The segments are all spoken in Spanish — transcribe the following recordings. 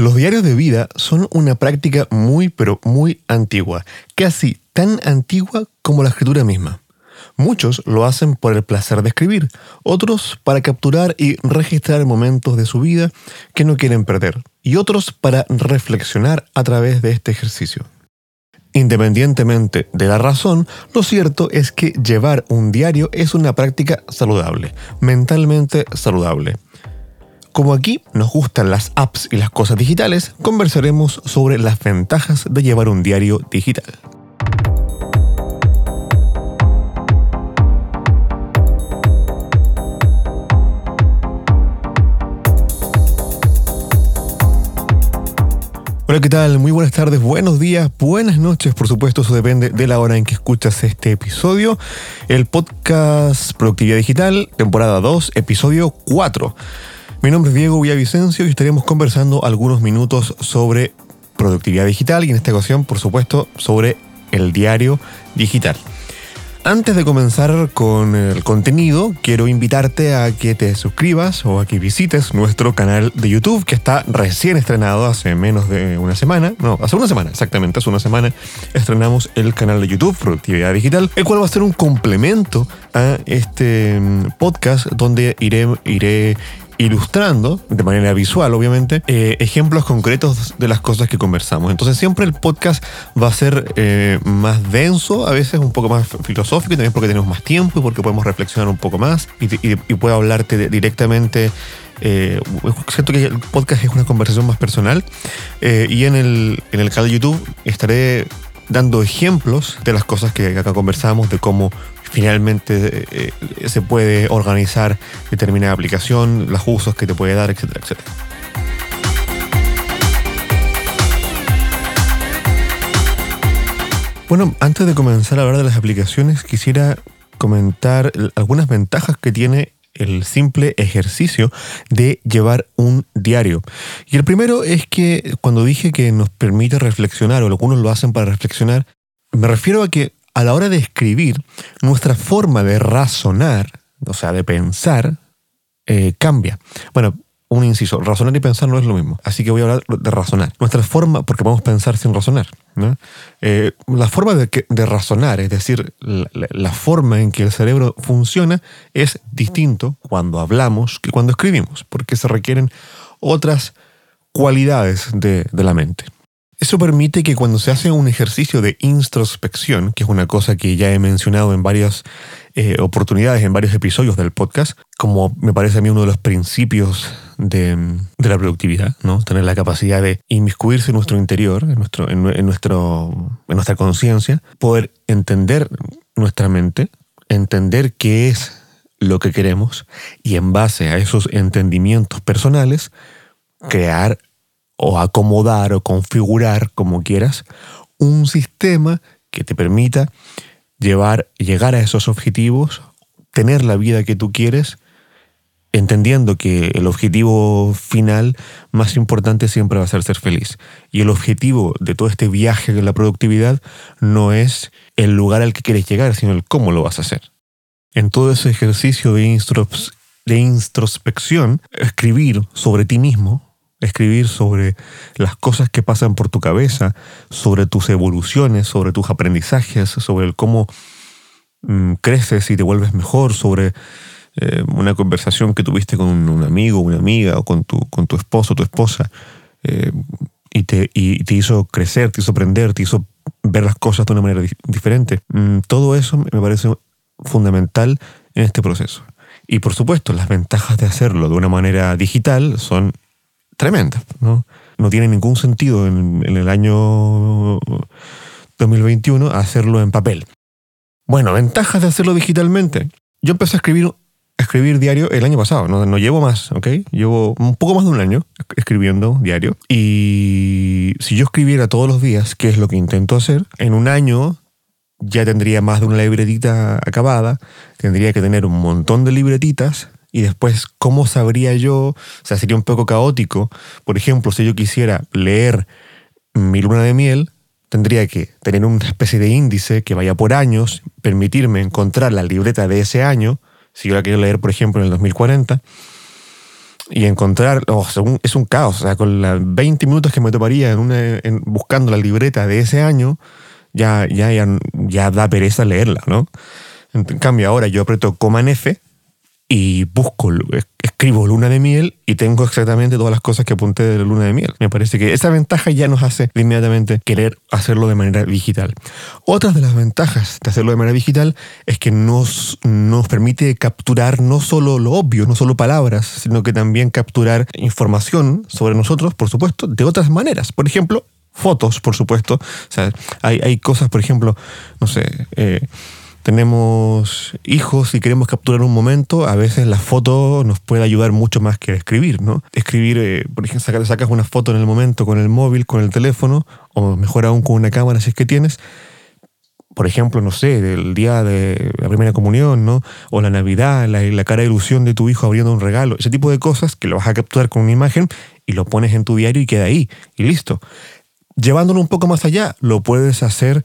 Los diarios de vida son una práctica muy pero muy antigua, casi tan antigua como la escritura misma. Muchos lo hacen por el placer de escribir, otros para capturar y registrar momentos de su vida que no quieren perder, y otros para reflexionar a través de este ejercicio. Independientemente de la razón, lo cierto es que llevar un diario es una práctica saludable, mentalmente saludable. Como aquí nos gustan las apps y las cosas digitales, conversaremos sobre las ventajas de llevar un diario digital. Hola, ¿qué tal? Muy buenas tardes, buenos días, buenas noches, por supuesto, eso depende de la hora en que escuchas este episodio. El podcast Productividad Digital, temporada 2, episodio 4. Mi nombre es Diego Villavicencio y estaremos conversando algunos minutos sobre productividad digital y en esta ocasión, por supuesto, sobre el diario digital. Antes de comenzar con el contenido, quiero invitarte a que te suscribas o a que visites nuestro canal de YouTube que está recién estrenado hace menos de una semana. No, hace una semana, exactamente, hace una semana estrenamos el canal de YouTube Productividad Digital, el cual va a ser un complemento a este mm, podcast donde iré, iré ilustrando, de manera visual obviamente, eh, ejemplos concretos de las cosas que conversamos. Entonces siempre el podcast va a ser eh, más denso, a veces un poco más filosófico, y también porque tenemos más tiempo y porque podemos reflexionar un poco más y, puedo hablarte directamente. Eh, siento que el podcast es una conversación más personal y en el, en el canal de YouTube estaré dando ejemplos de las cosas que acá conversamos, de cómo finalmente eh, se puede organizar determinada aplicación, los usos que te puede dar, etcétera, etcétera. Bueno, antes de comenzar a hablar de las aplicaciones, quisiera comentar algunas ventajas que tiene el simple ejercicio de llevar un diario. Y el primero es que cuando dije que nos permite reflexionar, o algunos lo hacen para reflexionar, me refiero a que a la hora de escribir, nuestra forma de razonar, o sea, de pensar, eh, cambia. Bueno, un inciso, razonar y pensar no es lo mismo. Así que voy a hablar de razonar. Nuestra forma, porque podemos pensar sin razonar. Eh, la forma de, razonar, es decir, la, forma en que el cerebro funciona, es distinto cuando hablamos que cuando escribimos, porque se requieren otras cualidades de la mente. Eso permite que cuando se hace un ejercicio de introspección, que es una cosa que ya he mencionado en varias eh, oportunidades, en varios episodios del podcast, como me parece a mí uno de los principios de, la productividad, ¿no? Tener la capacidad de inmiscuirse en nuestro interior, en, nuestro, en, nuestro, en nuestra conciencia, poder entender nuestra mente, entender qué es lo que queremos y en base a esos entendimientos personales, crear o acomodar o configurar, como quieras, un sistema que te permita llevar, llegar a esos objetivos, tener la vida que tú quieres, entendiendo que el objetivo final más importante siempre va a ser ser feliz. Y el objetivo de todo este viaje de la productividad no es el lugar al que quieres llegar, sino el cómo lo vas a hacer. En todo ese ejercicio de, de introspección, escribir sobre ti mismo, escribir sobre las cosas que pasan por tu cabeza, sobre tus evoluciones, sobre tus aprendizajes, sobre el cómo mm, creces y te vuelves mejor, sobre eh, una conversación que tuviste con un amigo, una amiga o con tu, con tu esposo, tu esposa, eh, y, te, y te hizo crecer, te hizo aprender, te hizo ver las cosas de una manera diferente. Mm, todo eso me parece fundamental en este proceso. Y por supuesto, las ventajas de hacerlo de una manera digital son tremenda. ¿no? No tiene ningún sentido en, el año 2021 hacerlo en papel. Bueno, ventajas de hacerlo digitalmente. Yo empecé a escribir, escribir diario el año pasado, no, no llevo más, ¿ok? Llevo un poco más de un año escribiendo diario. Y si yo escribiera todos los días, que es lo que intento hacer, en un año ya tendría más de una libretita acabada, tendría que tener un montón de libretitas y después, ¿cómo sabría yo? O sea, sería un poco caótico. Por ejemplo, si yo quisiera leer Mi luna de miel, tendría que tener una especie de índice que vaya por años, permitirme encontrar la libreta de ese año, si yo la quiero leer, por ejemplo, en el 2040, y encontrar, oh, es un caos, o sea, con las 20 minutos que me tomaría en buscando la libreta de ese año, ya, ya, ya, ya da pereza leerla, ¿no? En cambio, ahora yo aprieto coma en F y busco, escribo luna de miel y tengo exactamente todas las cosas que apunté de la luna de miel. Me parece que esa ventaja ya nos hace inmediatamente querer hacerlo de manera digital. Otra de las ventajas de hacerlo de manera digital es que nos, nos permite capturar no solo lo obvio, no solo palabras, sino que también capturar información sobre nosotros, por supuesto, de otras maneras. Por ejemplo, fotos, por supuesto. O sea, hay, hay cosas, por ejemplo, no sé, eh, tenemos hijos y queremos capturar un momento, a veces la foto nos puede ayudar mucho más que escribir, ¿no? Escribir, eh, por ejemplo, sacas una foto en el momento con el móvil, con el teléfono, o mejor aún con una cámara si es que tienes. Por ejemplo, no sé, del día de la primera comunión, ¿no? O la Navidad, la, la cara de ilusión de tu hijo abriendo un regalo, ese tipo de cosas que lo vas a capturar con una imagen y lo pones en tu diario y queda ahí, y listo. Llevándolo un poco más allá, lo puedes hacer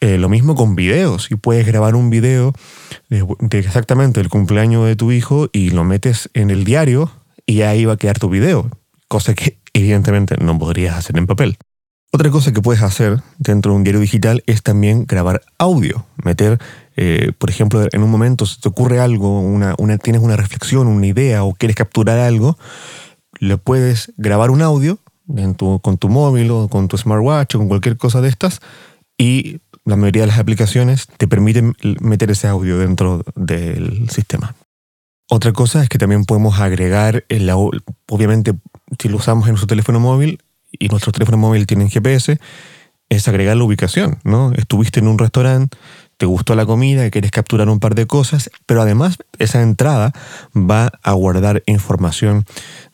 eh, lo mismo con videos. Y puedes grabar un video de, exactamente el cumpleaños de tu hijo y lo metes en el diario y ahí va a quedar tu video. Cosa que evidentemente no podrías hacer en papel. Otra cosa que puedes hacer dentro de un diario digital es también grabar audio. Meter, eh, por ejemplo, en un momento si te ocurre algo, una, tienes una reflexión, una idea o quieres capturar algo, le puedes grabar un audio con tu móvil o con tu smartwatch o con cualquier cosa de estas y la mayoría de las aplicaciones te permiten meter ese audio dentro del sistema. Otra cosa es que también podemos agregar, el, obviamente si lo usamos en nuestro teléfono móvil y nuestro teléfono móvil tienen GPS, es agregar la ubicación, ¿no? Estuviste en un restaurante, te gustó la comida, quieres capturar un par de cosas, pero además esa entrada va a guardar información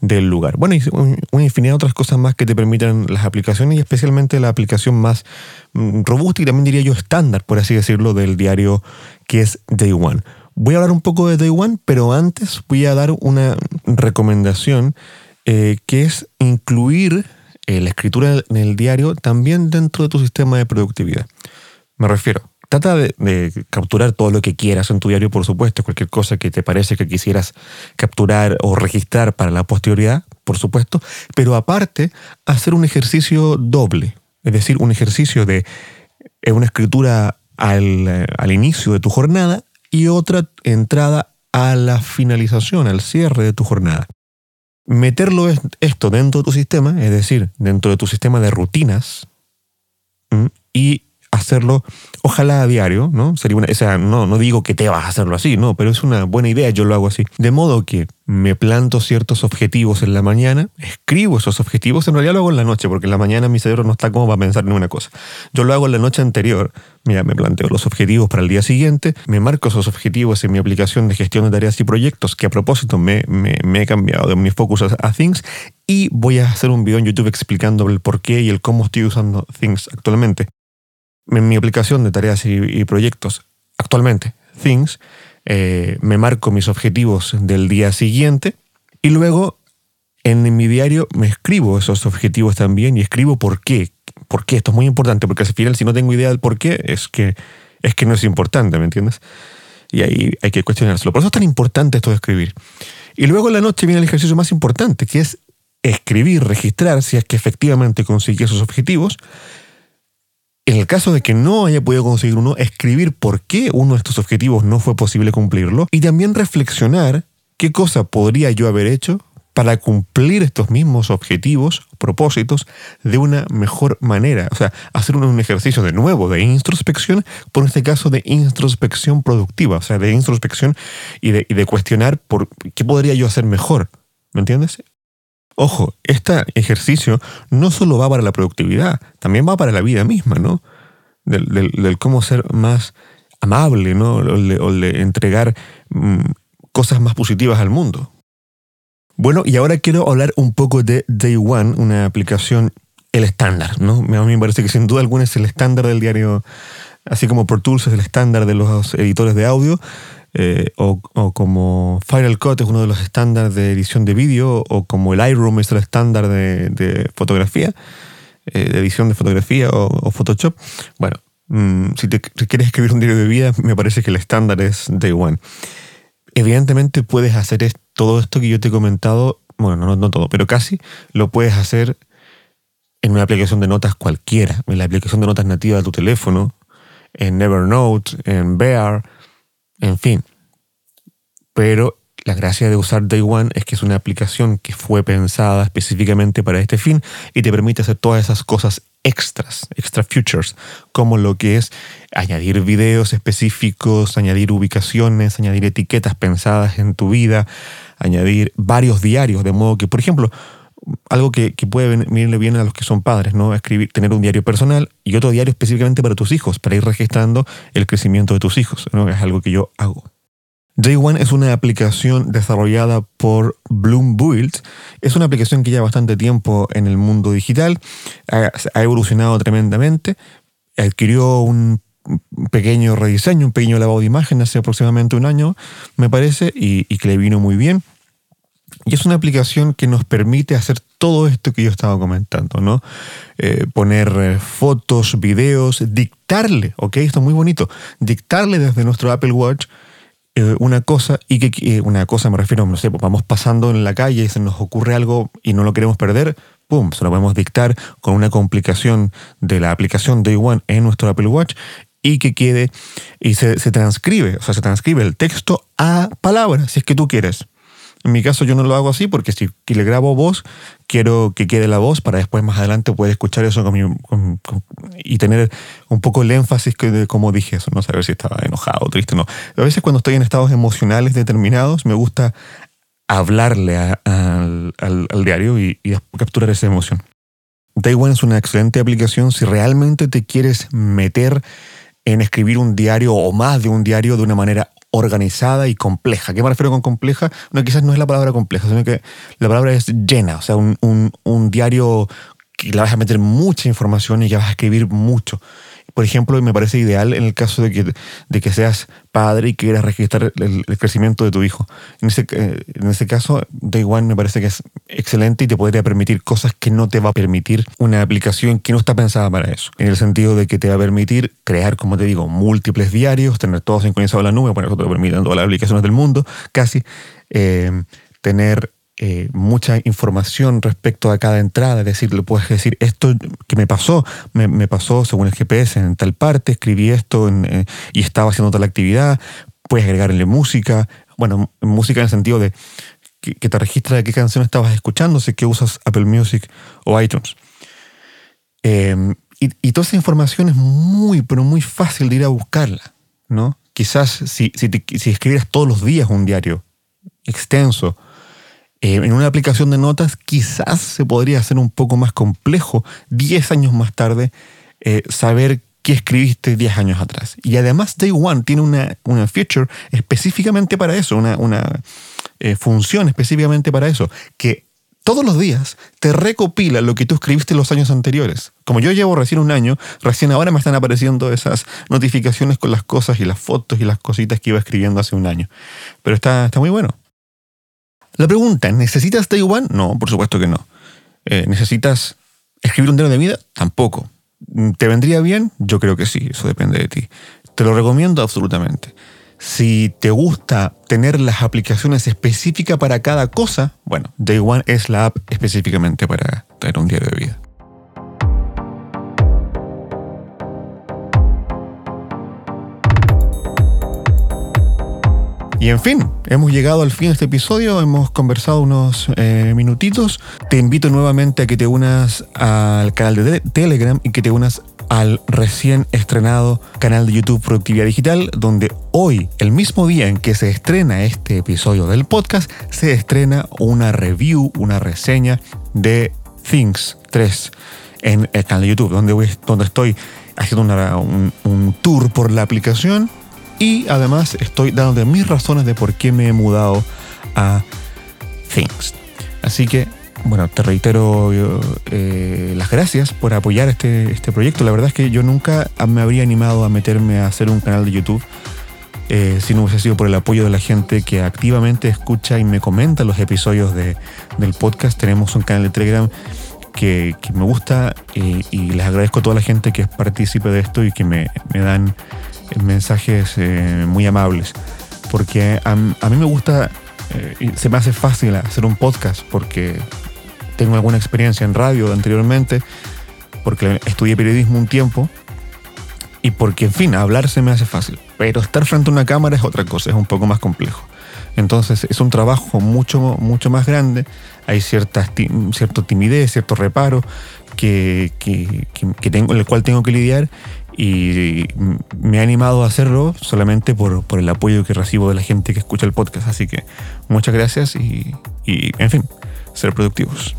del lugar. Bueno, y una infinidad de otras cosas más que te permitan las aplicaciones y especialmente la aplicación más mm, robusta y también diría yo estándar, por así decirlo, del diario que es Day One. Voy a hablar un poco de Day One, pero antes voy a dar una recomendación eh, que es incluir eh, la escritura en el diario también dentro de tu sistema de productividad. Me refiero, Trata de, capturar todo lo que quieras en tu diario, por supuesto, cualquier cosa que te parece que quisieras capturar o registrar para la posterioridad, por supuesto, pero aparte, hacer un ejercicio doble, es decir, un ejercicio de eh, una escritura al, al inicio de tu jornada y otra entrada a la finalización, al cierre de tu jornada. Meterlo esto dentro de tu sistema, es decir, dentro de tu sistema de rutinas, y hacerlo, ojalá a diario, ¿no? Sería una, o no, no digo que te vas a hacerlo así, no, pero es una buena idea, yo lo hago así. De modo que me planto ciertos objetivos en la mañana, escribo esos objetivos, en realidad lo hago en la noche, porque en la mañana mi cerebro no está como para pensar en una cosa. Yo lo hago en la noche anterior, me planteo los objetivos para el día siguiente, me marco esos objetivos en mi aplicación de gestión de tareas y proyectos, que a propósito me, he cambiado de mi focus a, Things, y voy a hacer un video en YouTube explicando el por qué y el cómo estoy usando Things actualmente en mi aplicación de tareas y, proyectos actualmente, Things, eh, me marco mis objetivos del día siguiente y luego en mi diario me escribo esos objetivos también y escribo por qué. ¿Por qué? Esto es muy importante porque al final si no tengo idea del por qué es que, es que no es importante, ¿me entiendes? Y ahí hay que cuestionárselo. Por eso es tan importante esto de escribir. Y luego en la noche viene el ejercicio más importante, que es escribir, registrar si es que efectivamente consigue esos objetivos en el caso de que no haya podido conseguir uno, escribir por qué uno de estos objetivos no fue posible cumplirlo y también reflexionar qué cosa podría yo haber hecho para cumplir estos mismos objetivos, propósitos, de una mejor manera. O sea, hacer un, ejercicio de nuevo de introspección, por este caso de introspección productiva, o sea, de introspección y de, y de cuestionar por qué podría yo hacer mejor. ¿Me entiendes? Ojo, este ejercicio no solo va para la productividad, también va para la vida misma, ¿no? Del, cómo ser más amable, ¿no? O de, entregar mm, cosas más positivas al mundo. Bueno, y ahora quiero hablar un poco de Day One, una aplicación, el estándar, ¿no? A mí me parece que sin duda alguna es el estándar del diario, así como Pro Tools es el estándar de los editores de audio. Eh, o, como Final Cut es uno de los estándares de edición de vídeo, o como el Lightroom es el estándar de, fotografía, eh, de edición de fotografía o, Photoshop. Bueno, mm, si, te, quieres escribir un diario de vida, me parece que el estándar es Day One. Evidentemente puedes hacer todo esto que yo te he comentado, bueno, no, no todo, pero casi lo puedes hacer en una aplicación de notas cualquiera, en la aplicación de notas nativa de tu teléfono, en Evernote, en Bear, en fin. Pero la gracia de usar Day One es que es una aplicación que fue pensada específicamente para este fin y te permite hacer todas esas cosas extras, extra features, como lo que es añadir videos específicos, añadir ubicaciones, añadir etiquetas pensadas en tu vida, añadir varios diarios, de modo que, por ejemplo, algo que, puede venirle bien a los que son padres, ¿no? Escribir, tener un diario personal y otro diario específicamente para tus hijos, para ir registrando el crecimiento de tus hijos, ¿no? Es algo que yo hago. Day One es una aplicación desarrollada por Bloom Build. Es una aplicación que lleva bastante tiempo en el mundo digital, ha, evolucionado tremendamente, adquirió un pequeño rediseño, un pequeño lavado de imagen hace aproximadamente un año, me parece, y que le vino muy bien. Y es una aplicación que nos permite hacer todo esto que yo estaba comentando, ¿no? Eh, poner eh, fotos, videos, dictarle, ¿ok? Esto es muy bonito. Dictarle desde nuestro Apple Watch eh, una cosa y que una cosa me refiero, no sé, pues vamos pasando en la calle y se nos ocurre algo y no lo queremos perder, pum, se lo podemos dictar con una complicación de la aplicación Day One en nuestro Apple Watch y que quede y se, se transcribe, o sea, se transcribe el texto a palabras, si es que tú quieres. En mi caso yo no lo hago así porque si le grabo voz, quiero que quede la voz para después más adelante poder escuchar eso y tener un poco el énfasis que de cómo dije eso, no saber si estaba enojado o triste, no. A veces cuando estoy en estados emocionales determinados me gusta hablarle al, diario y, y capturar esa emoción. Day One es una excelente aplicación si realmente te quieres meter en escribir un diario o más de un diario de una manera organizada y compleja. ¿Qué me refiero con compleja? No, quizás no es la palabra compleja, sino que la palabra es llena, o sea, un, un diario que le vas a meter mucha información y que vas a escribir mucho por ejemplo, me parece ideal en el caso de que, de que seas padre y quieras registrar el, crecimiento de tu hijo. En ese, eh, en ese caso, Day One me parece que es excelente y te podría permitir cosas que no te va a permitir una aplicación que no está pensada para eso. En el sentido de que te va a permitir crear, como te digo, múltiples diarios, tener todo sincronizado en la nube, bueno, eso te lo permiten todas las aplicaciones del mundo, casi. Eh, tener eh, mucha información respecto a cada entrada, es decir, le puedes decir, esto que me pasó, me, pasó según el GPS en tal parte, escribí esto eh, y estaba haciendo tal actividad, puedes agregarle música, bueno, música en el sentido de que, te registra de qué canción estabas escuchando, si que usas Apple Music o iTunes. Em, y, toda esa información es muy, pero muy fácil de ir a buscarla, ¿no? Quizás si, si, si escribieras todos los días un diario extenso, eh, en una aplicación de notas quizás se podría hacer un poco más complejo 10 años más tarde eh, saber qué escribiste 10 años atrás. Y además Day One tiene una, una feature específicamente para eso, una, una eh, función específicamente para eso, que todos los días te recopila lo que tú escribiste los años anteriores. Como yo llevo recién un año, recién ahora me están apareciendo esas notificaciones con las cosas y las fotos y las cositas que iba escribiendo hace un año. Pero está, está muy bueno. La pregunta, ¿necesitas Day One? No, por supuesto que no. Eh, ¿Necesitas escribir un diario de vida? Tampoco. ¿Te vendría bien? Yo creo que sí, eso depende de ti. Te lo recomiendo absolutamente. Si te gusta tener las aplicaciones específicas para cada cosa, bueno, Day One es la app específicamente para tener un diario de vida. Y en fin, hemos llegado al fin de este episodio, hemos conversado unos eh, minutitos. Te invito nuevamente a que te unas al canal de Telegram y que te unas al recién estrenado canal de YouTube Productividad Digital, donde hoy, el mismo día en que se estrena este episodio del podcast, se estrena una review, una reseña de Things 3 en el canal de YouTube, donde, donde estoy haciendo un, un tour por la aplicación y además estoy dando mis razones de por qué me he mudado a Things. Así que, bueno, te reitero eh, las gracias por apoyar este, este proyecto. La verdad es que yo nunca me habría animado a meterme a hacer un canal de YouTube eh, si no hubiese sido por el apoyo de la gente que activamente escucha y me comenta los episodios de, del podcast. Tenemos un canal de Telegram que, me gusta y, y, les agradezco a toda la gente que es partícipe de esto y que me, me dan mensajes eh, muy amables. porque a, mí me gusta, eh, se me hace fácil hacer un podcast porque tengo alguna experiencia en radio anteriormente, porque estudié periodismo un tiempo y porque, en fin, hablar se me hace fácil. Pero estar frente a una cámara es otra cosa, es un poco más complejo. Entonces es un trabajo mucho, mucho más grande, hay cierta, cierto timidez, cierto reparo que, que, que, tengo, el cual tengo que lidiar y me ha animado a hacerlo solamente por, por, el apoyo que recibo de la gente que escucha el podcast. Así que muchas gracias y, y en fin, ser productivos.